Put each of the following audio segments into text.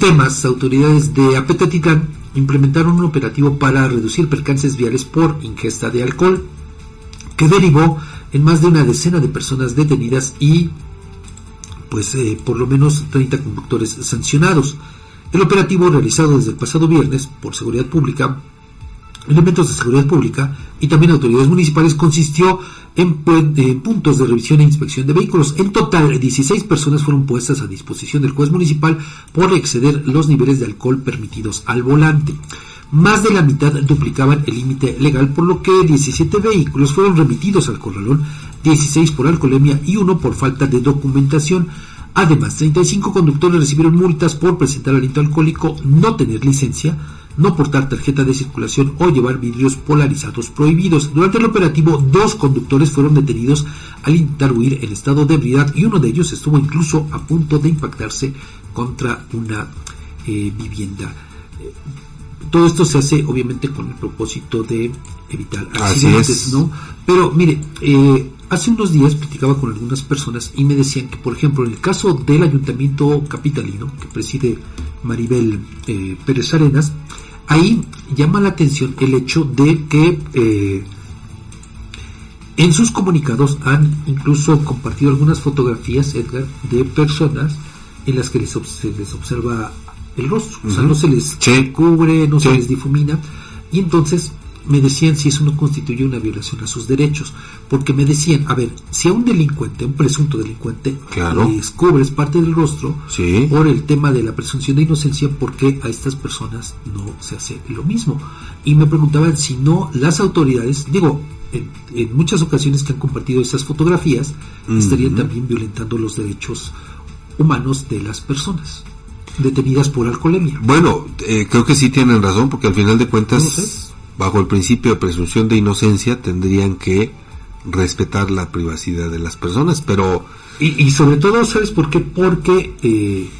temas, autoridades de Apetatitlán implementaron un operativo para reducir percances viales por ingesta de alcohol, que derivó en más de una decena de personas detenidas y pues eh, por lo menos 30 conductores sancionados. El operativo realizado desde el pasado viernes por Seguridad Pública, elementos de seguridad pública y también autoridades municipales consistió en, puntos de revisión e inspección de vehículos. En total, 16 personas fueron puestas a disposición del juez municipal por exceder los niveles de alcohol permitidos al volante. Más de la mitad duplicaban el límite legal, por lo que 17 vehículos fueron remitidos al corralón, 16 por alcoholemia y uno por falta de documentación. Además, 35 conductores recibieron multas por presentar aliento alcohólico, no tener licencia, no portar tarjeta de circulación o llevar vidrios polarizados prohibidos. Durante el operativo, dos conductores fueron detenidos al intentar huir en estado de ebriedad y uno de ellos estuvo incluso a punto de impactarse contra una eh, vivienda. Eh, todo esto se hace obviamente con el propósito de evitar accidentes, ¿no? Pero mire, eh, hace unos días platicaba con algunas personas y me decían que, por ejemplo, en el caso del ayuntamiento capitalino que preside Maribel eh, Pérez Arenas, ahí llama la atención el hecho de que eh, en sus comunicados han incluso compartido algunas fotografías, Edgar, de personas en las que les, se les observa el rostro, o sea, no se les cubre, no se les difumina, y entonces me decían si eso no constituye una violación a sus derechos, porque me decían, a ver, si a un delincuente, un presunto delincuente, claro. les cubres parte del rostro por el tema de la presunción de inocencia, ¿por qué a estas personas no se hace lo mismo? Y me preguntaban si no las autoridades, digo, en, muchas ocasiones que han compartido estas fotografías, estarían también violentando los derechos humanos de las personas detenidas por alcoholemia. Bueno, eh, creo que sí tienen razón, porque al final de cuentas, bajo el principio de presunción de inocencia, tendrían que respetar la privacidad de las personas, pero... Y, sobre todo, ¿sabes por qué? Porque, eh,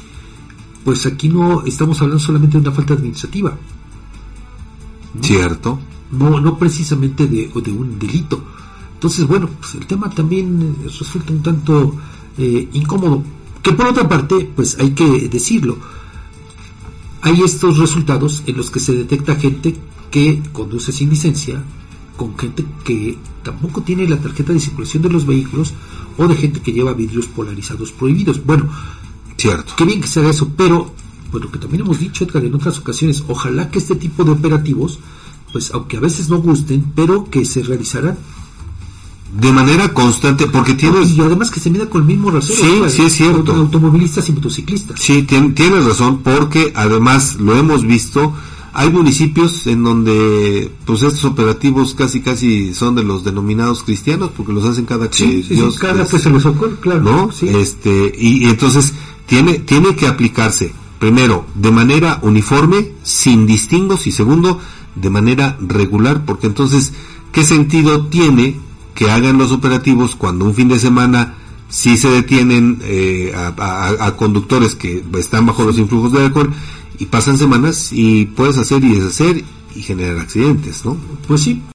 pues aquí no estamos hablando solamente de una falta administrativa. Cierto. No, no precisamente de, de un delito. Entonces, bueno, pues el tema también resulta un tanto eh, incómodo que por otra parte, pues hay que decirlo, hay estos resultados en los que se detecta gente que conduce sin licencia, con gente que tampoco tiene la tarjeta de circulación de los vehículos o de gente que lleva vidrios polarizados prohibidos. Bueno, cierto. Qué bien que se haga eso, pero bueno, que también hemos dicho, Edgar, en otras ocasiones, ojalá que este tipo de operativos, pues aunque a veces no gusten, pero que se realizaran de manera constante, porque tiene Y además que se mida con el mismo rasero. Sí, sí es cierto. Automovilistas y motociclistas. Sí, tienes razón, porque además lo hemos visto. Hay municipios en donde pues estos operativos casi casi son de los denominados cristianos porque los hacen cada que Dios cada pues se les ocurre, claro. ¿No? Este y, y entonces tiene tiene que aplicarse primero de manera uniforme, sin distingos y segundo de manera regular, porque entonces ¿qué sentido tiene que hagan los operativos cuando un fin de semana sí se detienen eh, a, conductores que están bajo los influjos de alcohol y pasan semanas y puedes hacer y deshacer y generar accidentes, ¿no? Pues sí,